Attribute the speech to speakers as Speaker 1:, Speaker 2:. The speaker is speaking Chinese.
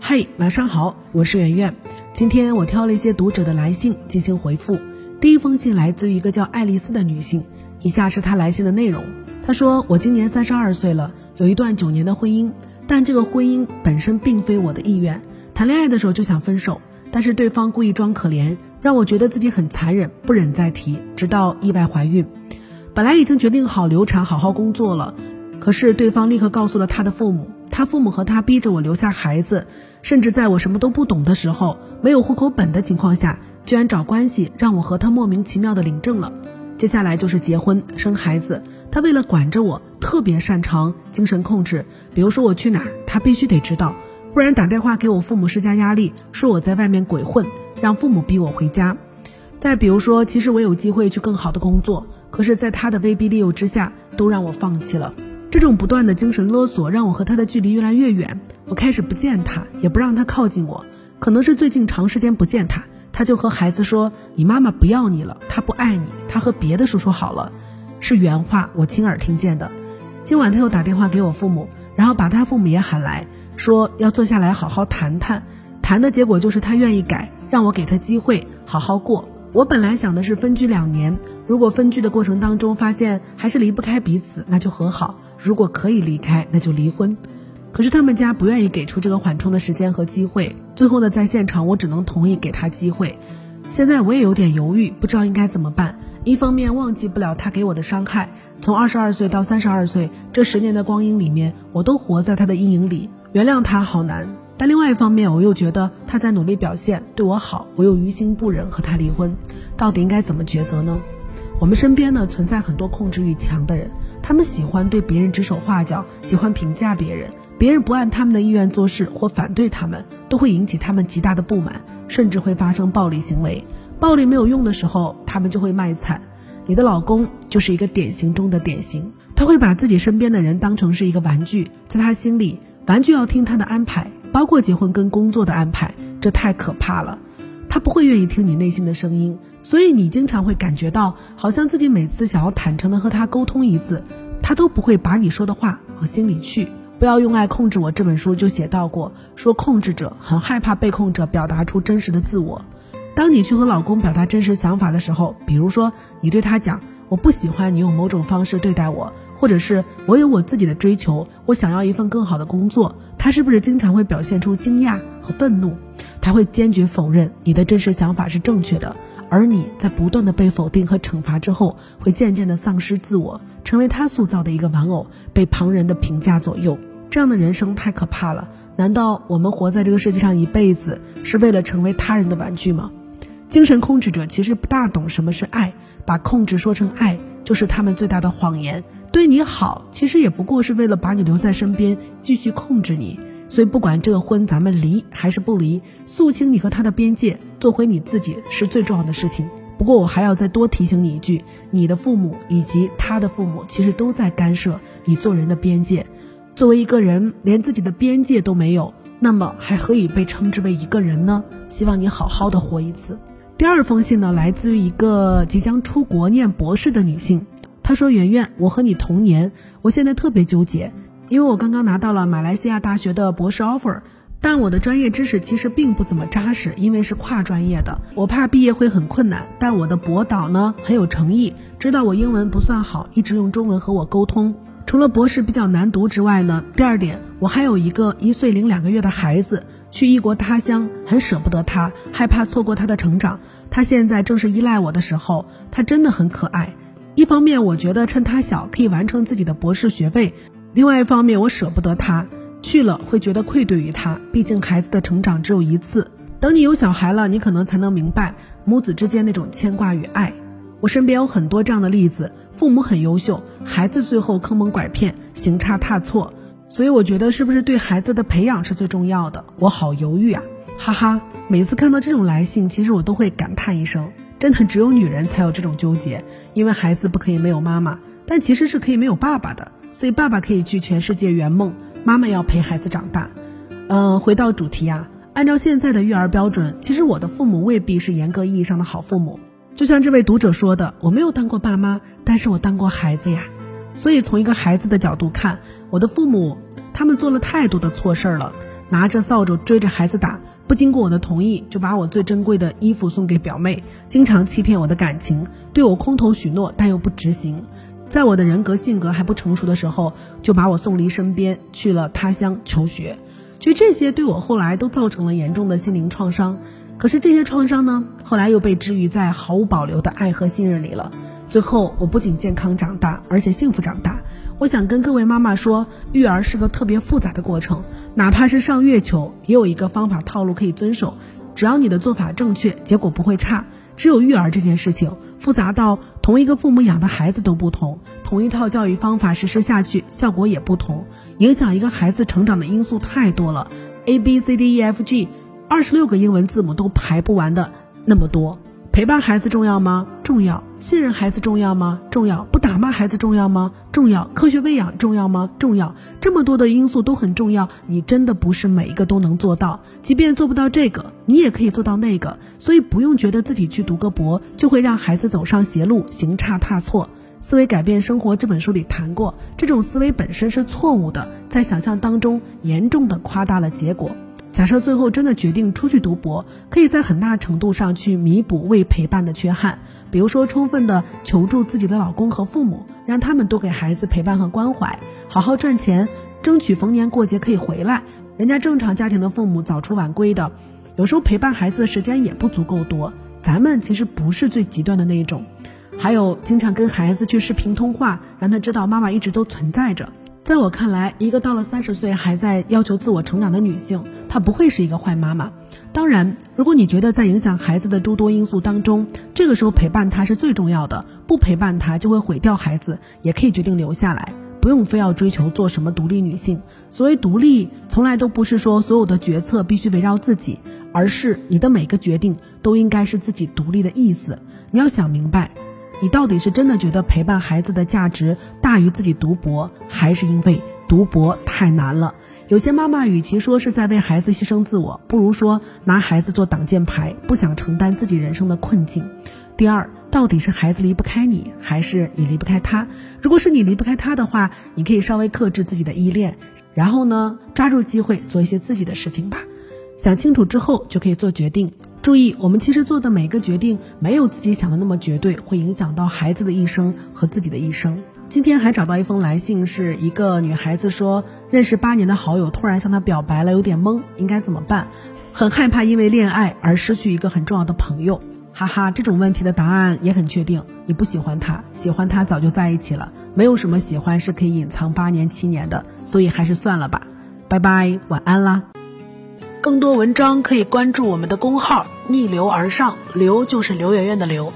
Speaker 1: 嗨，晚上好，我是圆圆。今天我挑了一些读者的来信进行回复。第一封信来自于一个叫爱丽丝的女性，以下是她来信的内容。她说：“我今年三十二岁了，有一段九年的婚姻，但这个婚姻本身并非我的意愿。谈恋爱的时候就想分手，但是对方故意装可怜，让我觉得自己很残忍，不忍再提。直到意外怀孕，本来已经决定好流产，好好工作了，可是对方立刻告诉了他的父母。”他父母和他逼着我留下孩子，甚至在我什么都不懂的时候，没有户口本的情况下，居然找关系让我和他莫名其妙的领证了。接下来就是结婚生孩子。他为了管着我，特别擅长精神控制。比如说我去哪，他必须得知道，不然打电话给我父母施加压力，说我在外面鬼混，让父母逼我回家。再比如说，其实我有机会去更好的工作，可是在他的威逼利诱之下，都让我放弃了。这种不断的精神勒索让我和他的距离越来越远，我开始不见他，也不让他靠近我。可能是最近长时间不见他，他就和孩子说：“你妈妈不要你了，她不爱你，她和别的叔叔好了。”是原话，我亲耳听见的。今晚他又打电话给我父母，然后把他父母也喊来，说要坐下来好好谈谈。谈的结果就是他愿意改，让我给他机会好好过。我本来想的是分居两年，如果分居的过程当中发现还是离不开彼此，那就和好。如果可以离开，那就离婚。可是他们家不愿意给出这个缓冲的时间和机会。最后呢，在现场我只能同意给他机会。现在我也有点犹豫，不知道应该怎么办。一方面忘记不了他给我的伤害，从二十二岁到三十二岁这十年的光阴里面，我都活在他的阴影里。原谅他好难。但另外一方面，我又觉得他在努力表现，对我好，我又于心不忍和他离婚。到底应该怎么抉择呢？我们身边呢存在很多控制欲强的人。他们喜欢对别人指手画脚，喜欢评价别人。别人不按他们的意愿做事或反对他们，都会引起他们极大的不满，甚至会发生暴力行为。暴力没有用的时候，他们就会卖惨。你的老公就是一个典型中的典型，他会把自己身边的人当成是一个玩具，在他心里，玩具要听他的安排，包括结婚跟工作的安排，这太可怕了。他不会愿意听你内心的声音。所以你经常会感觉到，好像自己每次想要坦诚的和他沟通一次，他都不会把你说的话往心里去。不要用爱控制我这本书就写到过，说控制者很害怕被控者表达出真实的自我。当你去和老公表达真实想法的时候，比如说你对他讲，我不喜欢你用某种方式对待我，或者是我有我自己的追求，我想要一份更好的工作，他是不是经常会表现出惊讶和愤怒？他会坚决否认你的真实想法是正确的。而你在不断的被否定和惩罚之后，会渐渐的丧失自我，成为他塑造的一个玩偶，被旁人的评价左右。这样的人生太可怕了。难道我们活在这个世界上一辈子，是为了成为他人的玩具吗？精神控制者其实不大懂什么是爱，把控制说成爱，就是他们最大的谎言。对你好，其实也不过是为了把你留在身边，继续控制你。所以，不管这个婚咱们离还是不离，肃清你和他的边界，做回你自己是最重要的事情。不过，我还要再多提醒你一句：你的父母以及他的父母，其实都在干涉你做人的边界。作为一个人，连自己的边界都没有，那么还何以被称之为一个人呢？希望你好好的活一次。第二封信呢，来自于一个即将出国念博士的女性，她说：“圆圆，我和你同年，我现在特别纠结。”因为我刚刚拿到了马来西亚大学的博士 offer，但我的专业知识其实并不怎么扎实，因为是跨专业的，我怕毕业会很困难。但我的博导呢很有诚意，知道我英文不算好，一直用中文和我沟通。除了博士比较难读之外呢，第二点，我还有一个一岁零两个月的孩子，去异国他乡，很舍不得他，害怕错过他的成长。他现在正是依赖我的时候，他真的很可爱。一方面，我觉得趁他小可以完成自己的博士学位。另外一方面，我舍不得他去了，会觉得愧对于他。毕竟孩子的成长只有一次，等你有小孩了，你可能才能明白母子之间那种牵挂与爱。我身边有很多这样的例子，父母很优秀，孩子最后坑蒙拐骗、行差踏错。所以我觉得，是不是对孩子的培养是最重要的？我好犹豫啊，哈哈！每次看到这种来信，其实我都会感叹一声：真的只有女人才有这种纠结，因为孩子不可以没有妈妈，但其实是可以没有爸爸的。所以爸爸可以去全世界圆梦，妈妈要陪孩子长大。嗯，回到主题啊，按照现在的育儿标准，其实我的父母未必是严格意义上的好父母。就像这位读者说的，我没有当过爸妈，但是我当过孩子呀。所以从一个孩子的角度看，我的父母他们做了太多的错事儿了，拿着扫帚追着孩子打，不经过我的同意就把我最珍贵的衣服送给表妹，经常欺骗我的感情，对我空头许诺但又不执行。在我的人格性格还不成熟的时候，就把我送离身边去了他乡求学。其实这些对我后来都造成了严重的心灵创伤。可是这些创伤呢，后来又被治愈在毫无保留的爱和信任里了。最后，我不仅健康长大，而且幸福长大。我想跟各位妈妈说，育儿是个特别复杂的过程，哪怕是上月球，也有一个方法套路可以遵守。只要你的做法正确，结果不会差。只有育儿这件事情，复杂到同一个父母养的孩子都不同，同一套教育方法实施下去，效果也不同。影响一个孩子成长的因素太多了，A B C D E F G，二十六个英文字母都排不完的那么多。陪伴孩子重要吗？重要。信任孩子重要吗？重要。不打骂孩子重要吗？重要。科学喂养重要吗？重要。这么多的因素都很重要，你真的不是每一个都能做到。即便做不到这个，你也可以做到那个。所以不用觉得自己去读个博就会让孩子走上邪路，行差踏错。思维改变生活这本书里谈过，这种思维本身是错误的，在想象当中严重的夸大了结果。假设最后真的决定出去读博，可以在很大程度上去弥补未陪伴的缺憾，比如说充分的求助自己的老公和父母，让他们多给孩子陪伴和关怀，好好赚钱，争取逢年过节可以回来。人家正常家庭的父母早出晚归的，有时候陪伴孩子的时间也不足够多。咱们其实不是最极端的那一种，还有经常跟孩子去视频通话，让他知道妈妈一直都存在着。在我看来，一个到了三十岁还在要求自我成长的女性，她不会是一个坏妈妈。当然，如果你觉得在影响孩子的诸多因素当中，这个时候陪伴他是最重要的，不陪伴他就会毁掉孩子，也可以决定留下来，不用非要追求做什么独立女性。所谓独立，从来都不是说所有的决策必须围绕自己，而是你的每个决定都应该是自己独立的意思。你要想明白。你到底是真的觉得陪伴孩子的价值大于自己读博，还是因为读博太难了？有些妈妈与其说是在为孩子牺牲自我，不如说拿孩子做挡箭牌，不想承担自己人生的困境。第二，到底是孩子离不开你，还是你离不开他？如果是你离不开他的话，你可以稍微克制自己的依恋，然后呢，抓住机会做一些自己的事情吧。想清楚之后就可以做决定。注意，我们其实做的每个决定没有自己想的那么绝对，会影响到孩子的一生和自己的一生。今天还找到一封来信，是一个女孩子说，认识八年的好友突然向她表白了，有点懵，应该怎么办？很害怕因为恋爱而失去一个很重要的朋友。哈哈，这种问题的答案也很确定，你不喜欢他，喜欢他早就在一起了，没有什么喜欢是可以隐藏八年七年的，所以还是算了吧。拜拜，晚安啦。更多文章可以关注我们的公号“逆流而上”，流就是刘媛媛的刘。